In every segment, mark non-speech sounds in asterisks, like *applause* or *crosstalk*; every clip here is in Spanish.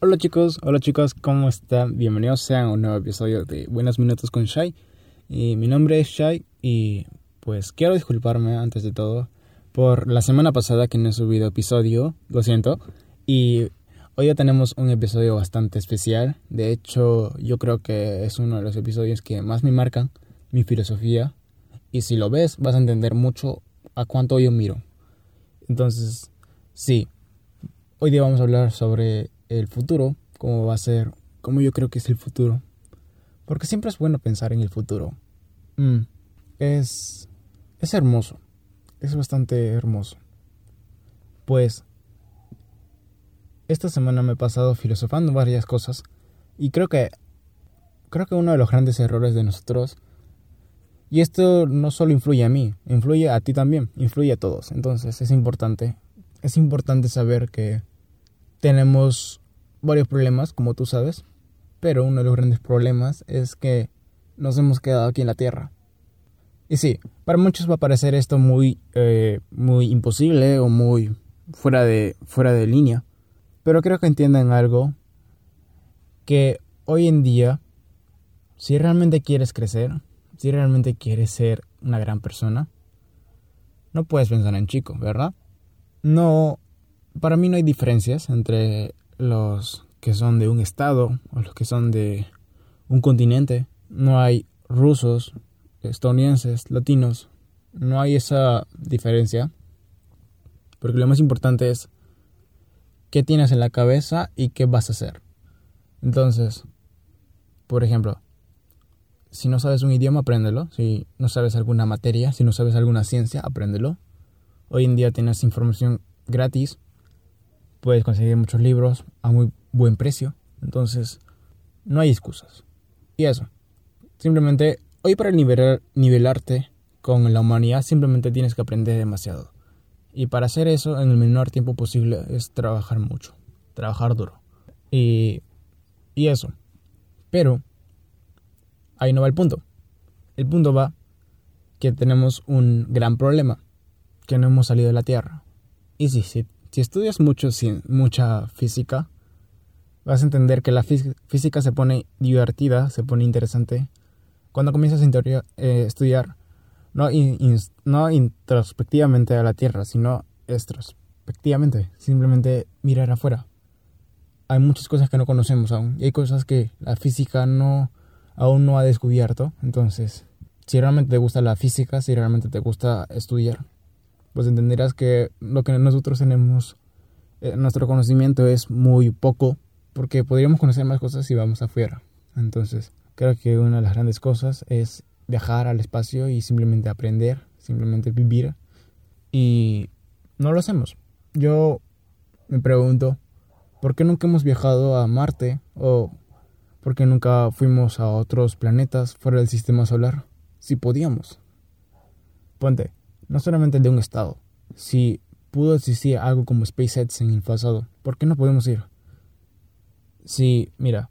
Hola chicos, hola chicos, ¿cómo están? Bienvenidos sean a un nuevo episodio de Buenos Minutos con Shai. Y mi nombre es Shai y pues quiero disculparme antes de todo por la semana pasada que no he subido episodio, lo siento. Y hoy ya tenemos un episodio bastante especial. De hecho, yo creo que es uno de los episodios que más me marcan mi filosofía. Y si lo ves, vas a entender mucho a cuánto yo miro. Entonces, sí, hoy día vamos a hablar sobre el futuro, cómo va a ser, cómo yo creo que es el futuro. Porque siempre es bueno pensar en el futuro. Mm, es, es hermoso, es bastante hermoso. Pues, esta semana me he pasado filosofando varias cosas y creo que, creo que uno de los grandes errores de nosotros, y esto no solo influye a mí, influye a ti también, influye a todos. Entonces es importante, es importante saber que tenemos varios problemas, como tú sabes, pero uno de los grandes problemas es que nos hemos quedado aquí en la Tierra. Y sí, para muchos va a parecer esto muy, eh, muy imposible o muy fuera de, fuera de línea, pero creo que entiendan algo, que hoy en día, si realmente quieres crecer, si realmente quieres ser una gran persona, no puedes pensar en chico, ¿verdad? No, para mí no hay diferencias entre los que son de un estado o los que son de un continente. No hay rusos, estadounidenses, latinos. No hay esa diferencia. Porque lo más importante es qué tienes en la cabeza y qué vas a hacer. Entonces, por ejemplo, si no sabes un idioma, apréndelo. Si no sabes alguna materia, si no sabes alguna ciencia, apréndelo. Hoy en día tienes información gratis puedes conseguir muchos libros a muy buen precio. Entonces, no hay excusas. Y eso. Simplemente, hoy para nivelar, nivelarte con la humanidad, simplemente tienes que aprender demasiado. Y para hacer eso en el menor tiempo posible es trabajar mucho. Trabajar duro. Y, y eso. Pero, ahí no va el punto. El punto va que tenemos un gran problema. Que no hemos salido de la Tierra. Y sí, sí, si estudias mucho, mucha física, vas a entender que la física se pone divertida, se pone interesante cuando comienzas a eh, estudiar no, no introspectivamente a la Tierra, sino extrospectivamente, simplemente mirar afuera. Hay muchas cosas que no conocemos aún y hay cosas que la física no aún no ha descubierto. Entonces, si realmente te gusta la física, si realmente te gusta estudiar, pues entenderás que lo que nosotros tenemos, eh, nuestro conocimiento es muy poco, porque podríamos conocer más cosas si vamos afuera. Entonces, creo que una de las grandes cosas es viajar al espacio y simplemente aprender, simplemente vivir. Y no lo hacemos. Yo me pregunto, ¿por qué nunca hemos viajado a Marte? ¿O por qué nunca fuimos a otros planetas fuera del sistema solar? Si podíamos. Ponte, no solamente de un estado. Si pudo existir algo como SpaceX en el pasado, ¿por qué no podemos ir? Si, mira,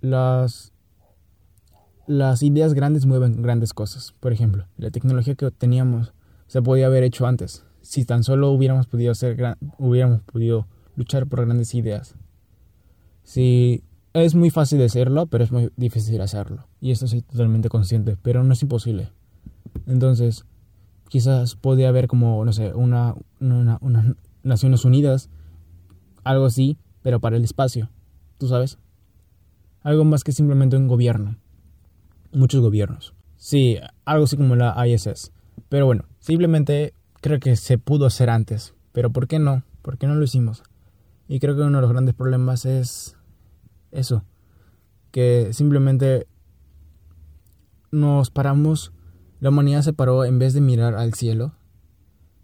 las, las ideas grandes mueven grandes cosas. Por ejemplo, la tecnología que teníamos se podía haber hecho antes. Si tan solo hubiéramos podido hacer, hubiéramos podido luchar por grandes ideas. Si es muy fácil decirlo, pero es muy difícil hacerlo. Y esto soy totalmente consciente, pero no es imposible. Entonces, quizás podría haber como, no sé, una, una, Naciones Unidas, algo así, pero para el espacio, ¿tú sabes? Algo más que simplemente un gobierno. Muchos gobiernos. Sí, algo así como la ISS. Pero bueno, simplemente creo que se pudo hacer antes. Pero ¿por qué no? ¿Por qué no lo hicimos? Y creo que uno de los grandes problemas es eso. Que simplemente nos paramos la humanidad se paró en vez de mirar al cielo,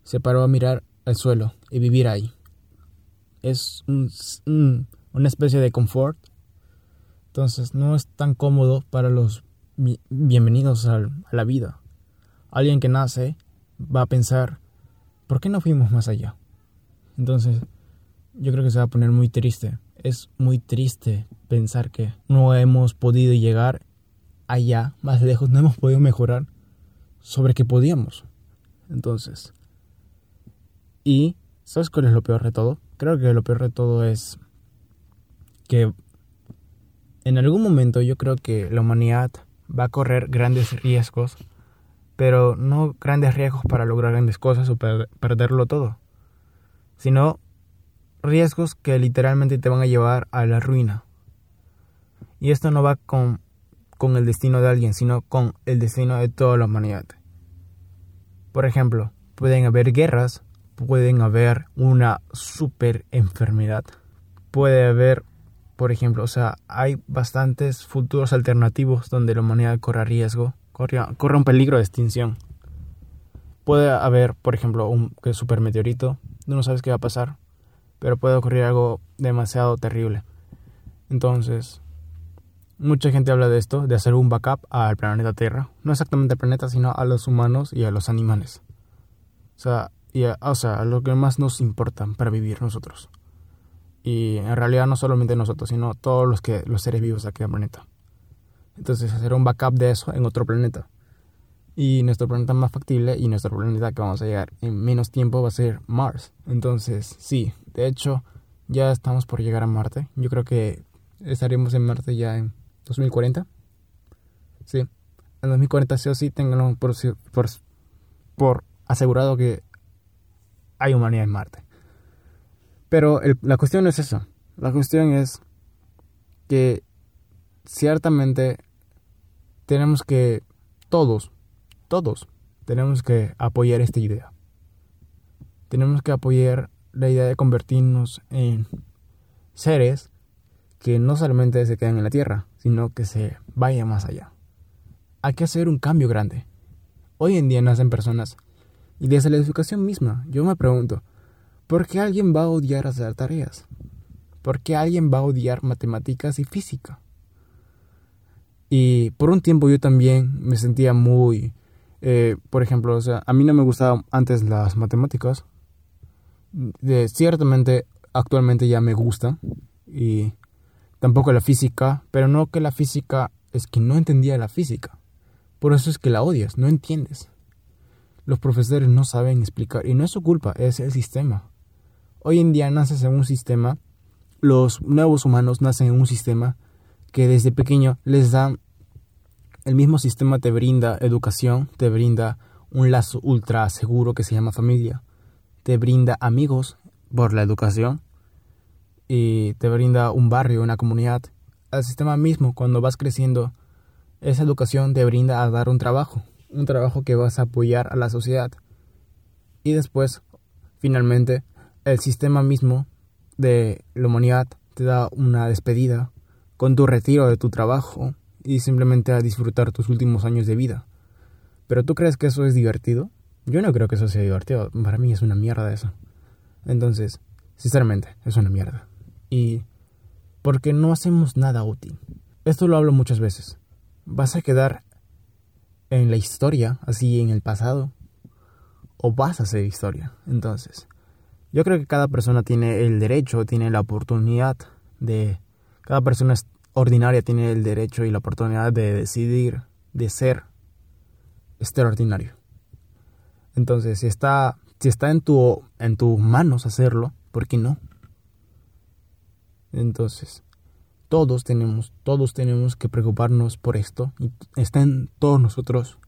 se paró a mirar al suelo y vivir ahí. Es una especie de confort. Entonces no es tan cómodo para los bienvenidos a la vida. Alguien que nace va a pensar, ¿por qué no fuimos más allá? Entonces, yo creo que se va a poner muy triste. Es muy triste pensar que no hemos podido llegar allá, más lejos, no hemos podido mejorar sobre que podíamos. Entonces, y ¿sabes cuál es lo peor de todo? Creo que lo peor de todo es que en algún momento yo creo que la humanidad va a correr grandes riesgos, pero no grandes riesgos para lograr grandes cosas o perderlo todo, sino riesgos que literalmente te van a llevar a la ruina. Y esto no va con, con el destino de alguien, sino con el destino de toda la humanidad. Por ejemplo, pueden haber guerras, pueden haber una super enfermedad, puede haber, por ejemplo, o sea, hay bastantes futuros alternativos donde la humanidad corre riesgo, corre, corre un peligro de extinción. Puede haber, por ejemplo, un super meteorito, no sabes qué va a pasar, pero puede ocurrir algo demasiado terrible. Entonces, mucha gente habla de esto, de hacer un backup al planeta Tierra. No exactamente al planeta, sino a los humanos y a los animales. O sea, y a, o sea, lo que más nos importa para vivir nosotros. Y en realidad no solamente nosotros, sino todos los, que, los seres vivos aquí en el planeta. Entonces, hacer un backup de eso en otro planeta. Y nuestro planeta más factible y nuestro planeta que vamos a llegar en menos tiempo va a ser Mars. Entonces, sí, de hecho, ya estamos por llegar a Marte. Yo creo que estaremos en Marte ya en 2040. Sí, en 2040 sí o sí tengan por, por, por asegurado que hay humanidad en Marte. Pero la cuestión es eso. La cuestión es que ciertamente tenemos que todos, todos, tenemos que apoyar esta idea. Tenemos que apoyar la idea de convertirnos en seres que no solamente se quedan en la Tierra, sino que se vayan más allá. Hay que hacer un cambio grande. Hoy en día nacen personas, y desde la educación misma, yo me pregunto, ¿por qué alguien va a odiar hacer tareas? ¿Por qué alguien va a odiar matemáticas y física? Y por un tiempo yo también me sentía muy, eh, por ejemplo, o sea, a mí no me gustaban antes las matemáticas, de, ciertamente actualmente ya me gusta y tampoco la física, pero no que la física es que no entendía la física. Por eso es que la odias, no entiendes. Los profesores no saben explicar y no es su culpa, es el sistema. Hoy en día naces en un sistema, los nuevos humanos nacen en un sistema que desde pequeño les da el mismo sistema te brinda educación, te brinda un lazo ultra seguro que se llama familia te brinda amigos por la educación y te brinda un barrio, una comunidad. El sistema mismo, cuando vas creciendo, esa educación te brinda a dar un trabajo, un trabajo que vas a apoyar a la sociedad. Y después, finalmente, el sistema mismo de la humanidad te da una despedida con tu retiro de tu trabajo y simplemente a disfrutar tus últimos años de vida. ¿Pero tú crees que eso es divertido? Yo no creo que eso sea divertido. Para mí es una mierda eso. Entonces, sinceramente, es una mierda. Y porque no hacemos nada útil. Esto lo hablo muchas veces. ¿Vas a quedar en la historia, así en el pasado? ¿O vas a hacer historia? Entonces, yo creo que cada persona tiene el derecho, tiene la oportunidad de... Cada persona ordinaria tiene el derecho y la oportunidad de decidir, de ser extraordinario. Entonces, si está, si está en, tu, en tus manos hacerlo, ¿por qué no? Entonces, todos tenemos, todos tenemos que preocuparnos por esto y está en todos nosotros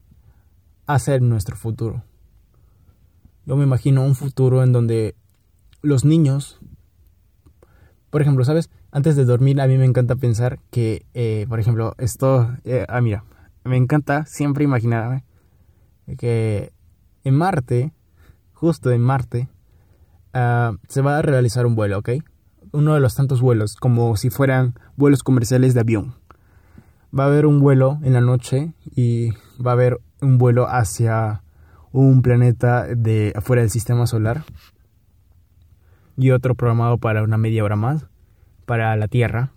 hacer nuestro futuro. Yo me imagino un futuro en donde los niños, por ejemplo, ¿sabes? Antes de dormir a mí me encanta pensar que, eh, por ejemplo, esto, eh, ah, mira, me encanta siempre imaginarme que en Marte, justo en Marte, ah, se va a realizar un vuelo, ¿ok? Uno de los tantos vuelos, como si fueran vuelos comerciales de avión. Va a haber un vuelo en la noche y va a haber un vuelo hacia un planeta de afuera del sistema solar y otro programado para una media hora más para la Tierra.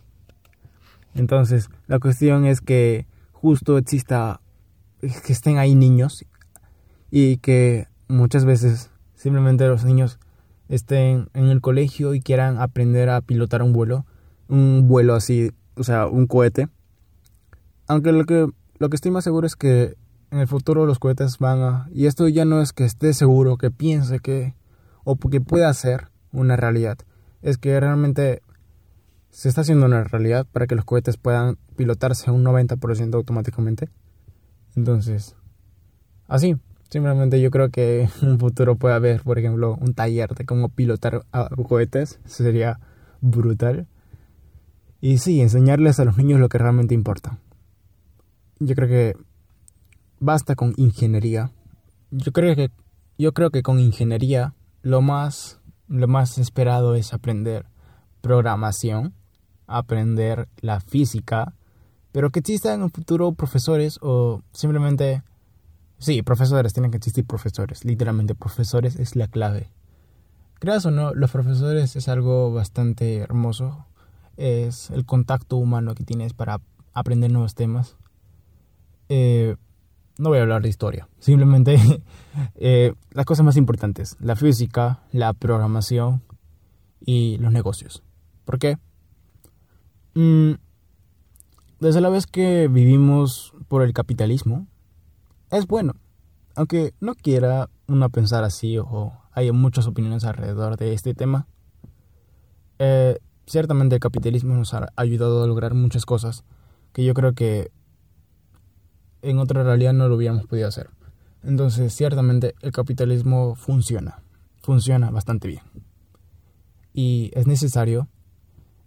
Entonces, la cuestión es que justo exista que estén ahí niños y que muchas veces simplemente los niños estén en el colegio y quieran aprender a pilotar un vuelo, un vuelo así, o sea, un cohete. Aunque lo que, lo que estoy más seguro es que en el futuro los cohetes van a... Y esto ya no es que esté seguro, que piense que... o que pueda ser una realidad. Es que realmente se está haciendo una realidad para que los cohetes puedan pilotarse un 90% automáticamente. Entonces, así, simplemente yo creo que *laughs* en un futuro puede haber, por ejemplo, un taller de cómo pilotar cohetes. Sería brutal. Y sí, enseñarles a los niños lo que realmente importa. Yo creo que basta con ingeniería. Yo creo que yo creo que con ingeniería lo más lo más esperado es aprender programación, aprender la física, pero que existan en un futuro profesores o simplemente sí, profesores, tienen que existir profesores, literalmente profesores es la clave. Creas o no, los profesores es algo bastante hermoso, es el contacto humano que tienes para aprender nuevos temas. Eh, no voy a hablar de historia, simplemente *laughs* eh, las cosas más importantes, la física, la programación y los negocios. ¿Por qué? Mm, desde la vez que vivimos por el capitalismo, es bueno, aunque no quiera uno pensar así o hay muchas opiniones alrededor de este tema. Eh, ciertamente el capitalismo nos ha ayudado a lograr muchas cosas que yo creo que en otra realidad no lo hubiéramos podido hacer. Entonces, ciertamente el capitalismo funciona, funciona bastante bien. Y es necesario.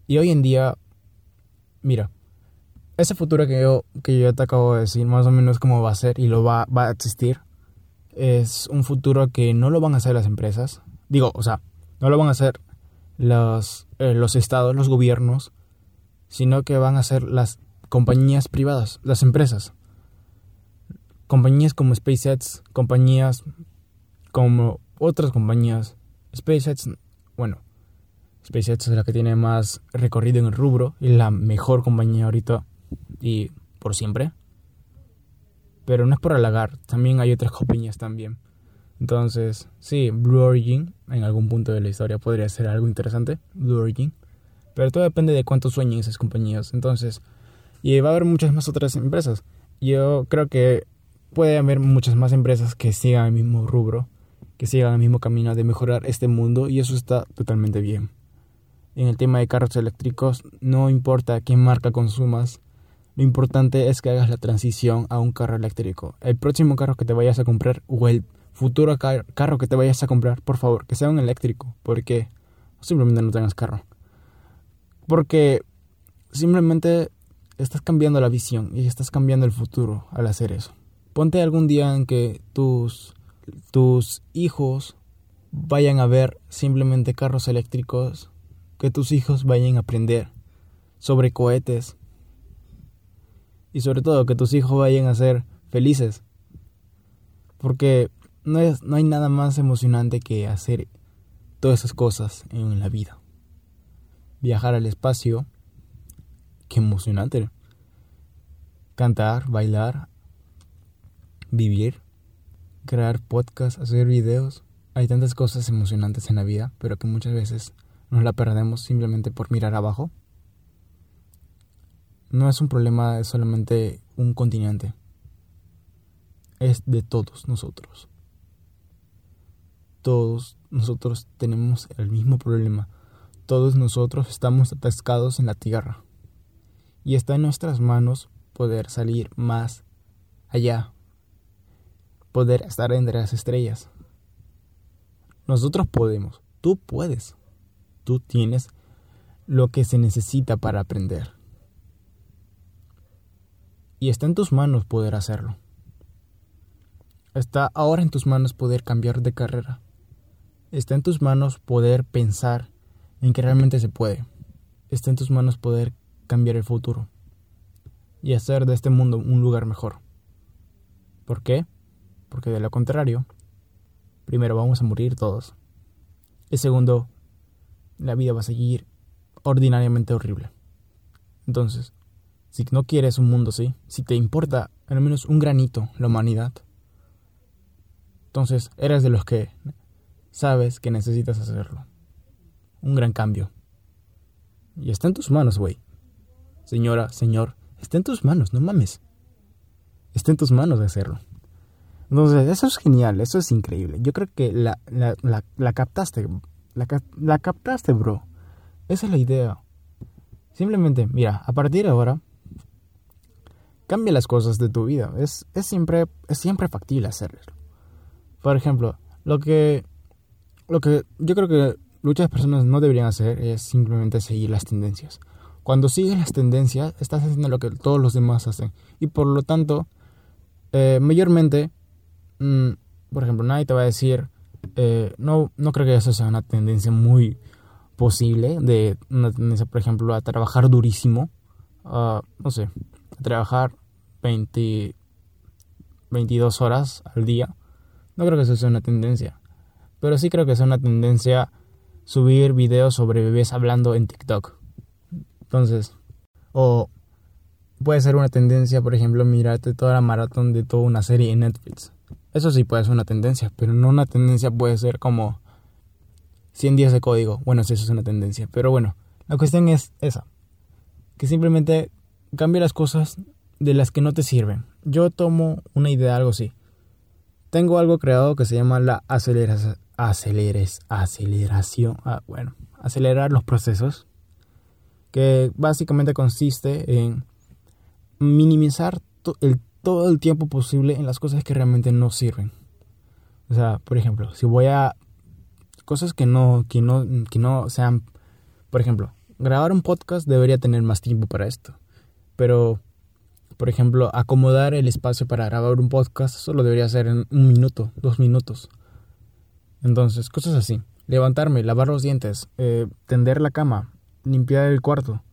Y hoy en día, mira, ese futuro que yo, que yo te acabo de decir, más o menos cómo va a ser y lo va, va a existir, es un futuro que no lo van a hacer las empresas. Digo, o sea, no lo van a hacer los, eh, los estados, los gobiernos, sino que van a ser las compañías privadas, las empresas compañías como SpaceX, compañías como otras compañías. SpaceX, bueno, SpaceX es la que tiene más recorrido en el rubro y la mejor compañía ahorita y por siempre. Pero no es por halagar, también hay otras compañías también. Entonces, sí, Blue Origin en algún punto de la historia podría ser algo interesante, Blue Origin. Pero todo depende de cuánto sueñen esas compañías. Entonces, y va a haber muchas más otras empresas. Yo creo que puede haber muchas más empresas que sigan el mismo rubro, que sigan el mismo camino de mejorar este mundo y eso está totalmente bien. En el tema de carros eléctricos, no importa qué marca consumas, lo importante es que hagas la transición a un carro eléctrico. El próximo carro que te vayas a comprar o el futuro carro que te vayas a comprar, por favor, que sea un eléctrico, porque simplemente no tengas carro. Porque simplemente estás cambiando la visión y estás cambiando el futuro al hacer eso. Ponte algún día en que tus, tus hijos vayan a ver simplemente carros eléctricos, que tus hijos vayan a aprender sobre cohetes y sobre todo que tus hijos vayan a ser felices. Porque no, es, no hay nada más emocionante que hacer todas esas cosas en la vida. Viajar al espacio, qué emocionante. Cantar, bailar, vivir, crear podcasts, hacer videos. Hay tantas cosas emocionantes en la vida, pero que muchas veces nos la perdemos simplemente por mirar abajo. No es un problema de solamente un continente. Es de todos nosotros. Todos nosotros tenemos el mismo problema. Todos nosotros estamos atascados en la tierra. Y está en nuestras manos poder salir más allá, poder estar entre las estrellas. Nosotros podemos, tú puedes, tú tienes lo que se necesita para aprender. Y está en tus manos poder hacerlo. Está ahora en tus manos poder cambiar de carrera. Está en tus manos poder pensar en que realmente se puede. Está en tus manos poder cambiar el futuro y hacer de este mundo un lugar mejor. ¿Por qué? porque de lo contrario, primero vamos a morir todos. Y segundo, la vida va a seguir ordinariamente horrible. Entonces, si no quieres un mundo así, si te importa al menos un granito la humanidad, entonces eres de los que sabes que necesitas hacerlo. Un gran cambio. Y está en tus manos, güey. Señora, señor, está en tus manos, no mames. Está en tus manos de hacerlo. Entonces, eso es genial, eso es increíble. Yo creo que la, la, la, la captaste, la, captaste, bro. Esa es la idea. Simplemente, mira, a partir de ahora, cambia las cosas de tu vida. Es, es, siempre, es siempre factible hacerlo. Por ejemplo, lo que, lo que yo creo que muchas personas no deberían hacer es simplemente seguir las tendencias. Cuando sigues las tendencias, estás haciendo lo que todos los demás hacen. Y por lo tanto, eh, mayormente, mm, por ejemplo, nadie te va a decir, eh, no, no creo que eso sea una tendencia muy posible, de una tendencia, por ejemplo, a trabajar durísimo, no sé, trabajar 20, 22 horas al día. No creo que eso sea una tendencia. Pero sí creo que sea una tendencia subir videos sobre bebés hablando en TikTok. Entonces, o puede ser una tendencia, por ejemplo, mirarte toda la maratón de toda una serie en Netflix. Eso sí puede ser una tendencia, pero no una tendencia puede ser como 100 días de código. Bueno, eso es una tendencia. Pero bueno, la cuestión es esa. Que simplemente cambie las cosas de las que no te sirven. Yo tomo una idea, algo así. Tengo algo creado que se llama la aceleración. Aceleres, aceleración. Ah, bueno, acelerar los procesos. Que básicamente consiste en minimizar el, todo el tiempo posible en las cosas que realmente no sirven. O sea, por ejemplo, si voy a cosas que no, que no, que no sean, por ejemplo, grabar un podcast debería tener más tiempo para esto. Pero, por ejemplo, acomodar el espacio para grabar un podcast solo debería ser en un minuto, dos minutos. Entonces, cosas así. Levantarme, lavar los dientes, eh, tender la cama, limpiar el cuarto.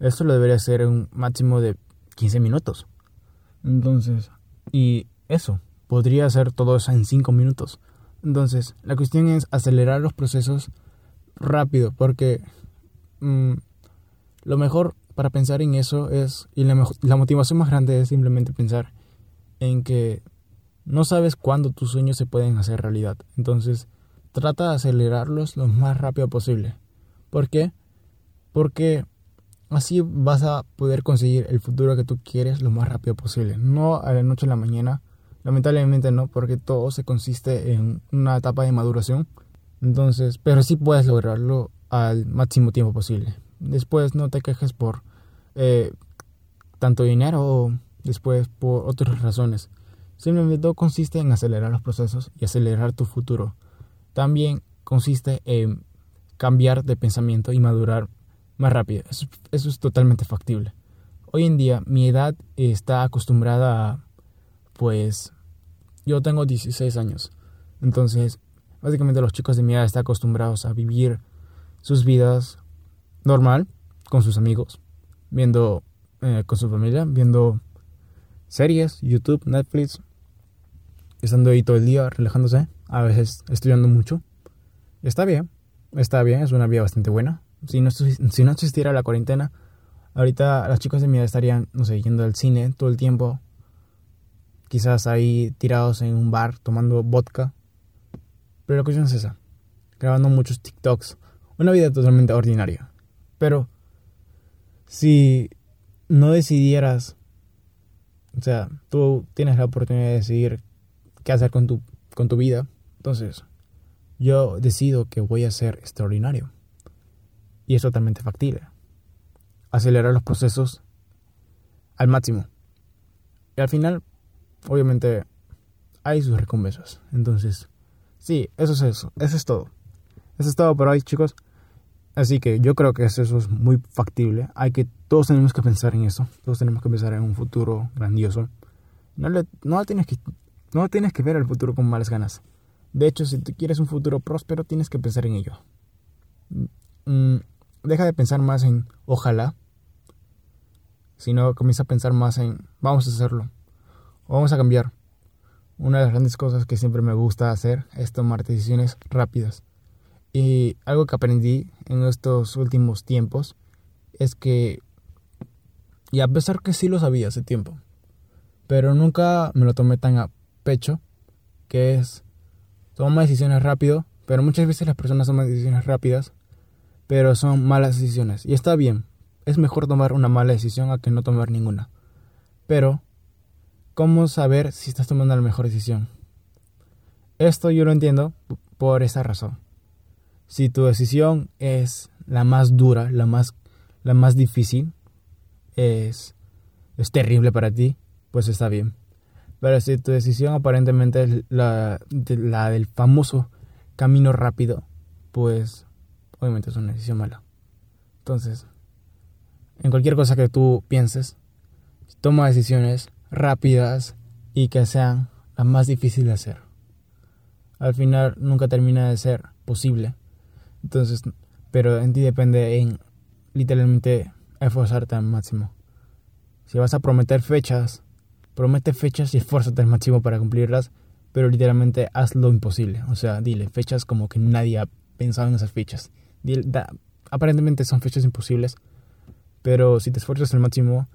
Esto lo debería hacer en un máximo de 15 minutos. Entonces, y eso, podría hacer todo eso en 5 minutos. Entonces, la cuestión es acelerar los procesos rápido, porque mm, lo mejor para pensar en eso es, y la, la motivación más grande es simplemente pensar en que no sabes cuándo tus sueños se pueden hacer realidad. Entonces, trata de acelerarlos lo más rápido posible. ¿Por qué? Porque Así vas a poder conseguir el futuro que tú quieres lo más rápido posible. No a la noche a la mañana. Lamentablemente no, porque todo se consiste en una etapa de maduración. Entonces, pero sí puedes lograrlo al máximo tiempo posible. Después no te quejes por eh, tanto dinero o después por otras razones. Simplemente todo consiste en acelerar los procesos y acelerar tu futuro. También consiste en cambiar de pensamiento y madurar más rápido. Eso, es totalmente factible. Hoy en día mi edad está acostumbrada a, pues, yo tengo 16 años. Entonces, básicamente los chicos de mi edad están acostumbrados a vivir sus vidas normal, con sus amigos, viendo eh, con su familia, viendo series, YouTube, Netflix, estando ahí todo el día, relajándose, a veces estudiando mucho. Está bien, está bien, es una vida bastante buena si no, si no existiera la cuarentena, ahorita las chicas de mi edad estarían, no sé, yendo al cine todo el tiempo. Quizás ahí tirados en un bar tomando vodka. Pero la cuestión es esa. Grabando muchos TikToks. Una vida totalmente ordinaria. Pero si no decidieras, o sea, tú tienes la oportunidad de decidir qué hacer con tu, con tu vida, entonces yo decido que voy a ser extraordinario. Y es totalmente factible. Acelerar los procesos al máximo. Y al final, obviamente, hay sus recompensas. Entonces, sí, eso es eso. Eso es todo. Eso es todo por hoy, chicos. Así que yo creo que eso es muy factible. Hay que, todos tenemos que pensar en eso. Todos tenemos que pensar en un futuro grandioso. No, le, no, tienes que, no tienes que ver el futuro con malas ganas. De hecho, si tú quieres un futuro próspero, tienes que pensar en ello. Mm, deja de pensar más en ojalá, sino comienza a pensar más en vamos a hacerlo, vamos a cambiar. Una de las grandes cosas que siempre me gusta hacer es tomar decisiones rápidas. Y algo que aprendí en estos últimos tiempos es que, y a pesar que sí lo sabía hace tiempo, pero nunca me lo tomé tan a pecho, que es tomar decisiones rápido, pero muchas veces las personas toman decisiones rápidas pero son malas decisiones. Y está bien, es mejor tomar una mala decisión a que no tomar ninguna. Pero, ¿cómo saber si estás tomando la mejor decisión? Esto yo lo entiendo por esa razón. Si tu decisión es la más dura, la más, la más difícil es, es terrible para ti, pues está bien. Pero si tu decisión aparentemente es la, la del famoso camino rápido, pues obviamente es una decisión mala. Entonces, en cualquier cosa que tú pienses, toma decisiones rápidas y que sean las más difíciles de hacer. Al final nunca termina de ser posible. Entonces, pero en ti depende en literalmente esforzarte al máximo. Si vas a prometer fechas, promete fechas y esfuérzate al máximo para cumplirlas, pero literalmente haz lo imposible. O sea, dile fechas como que nadie ha pensado en esas fechas. aparentemente son fechas imposibles, pero si te esfuerzas al máximo,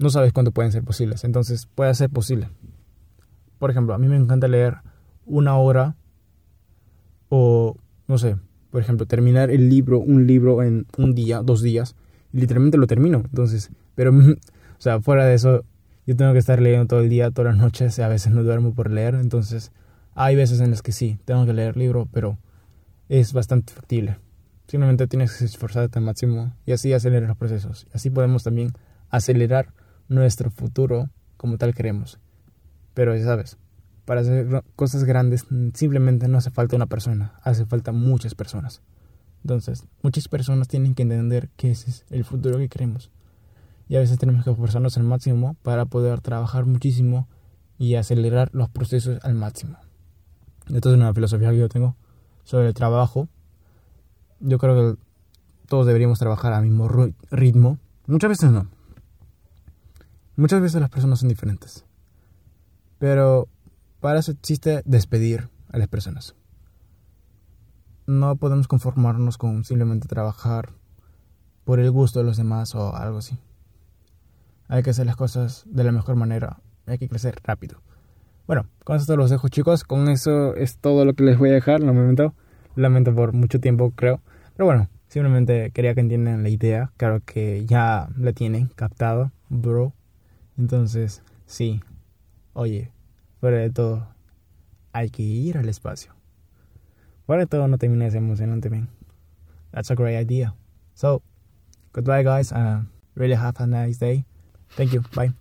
no sabes cuándo pueden ser posibles. Entonces, puede ser posible. Por ejemplo, a mí me encanta leer una hora o, no sé, por ejemplo, terminar el libro, un libro en un día, dos días, y literalmente lo termino. Entonces, pero, *laughs* o sea, fuera de eso, yo tengo que estar leyendo todo el día, todas las noches, a veces no duermo por leer. Entonces, hay veces en las que sí, tengo que leer libro, pero es bastante factible. Simplemente tienes que esforzarte al máximo y así acelerar los procesos. Así podemos también acelerar nuestro futuro como tal queremos. Pero ya sabes, para hacer cosas grandes simplemente no hace falta una persona, hace falta muchas personas. Entonces, muchas personas tienen que entender que ese es el futuro que queremos. Y a veces tenemos que esforzarnos al máximo para poder trabajar muchísimo y acelerar los procesos al máximo. Esto es una filosofía que yo tengo sobre el trabajo. Yo creo que todos deberíamos trabajar al mismo ritmo. Muchas veces no. Muchas veces las personas son diferentes. Pero para eso existe despedir a las personas. No podemos conformarnos con simplemente trabajar por el gusto de los demás o algo así. Hay que hacer las cosas de la mejor manera. Hay que crecer rápido. Bueno, con esto los dejo chicos. Con eso es todo lo que les voy a dejar. Lamento, lamento por mucho tiempo creo. Pero bueno, simplemente quería que entiendan la idea. Claro que ya la tienen captado, bro. Entonces, sí. Oye, Fuera de todo, hay que ir al espacio. De todo, no termina de ser emocionante, man. That's a great idea. So, goodbye, guys. Uh, really have a nice day. Thank you. Bye.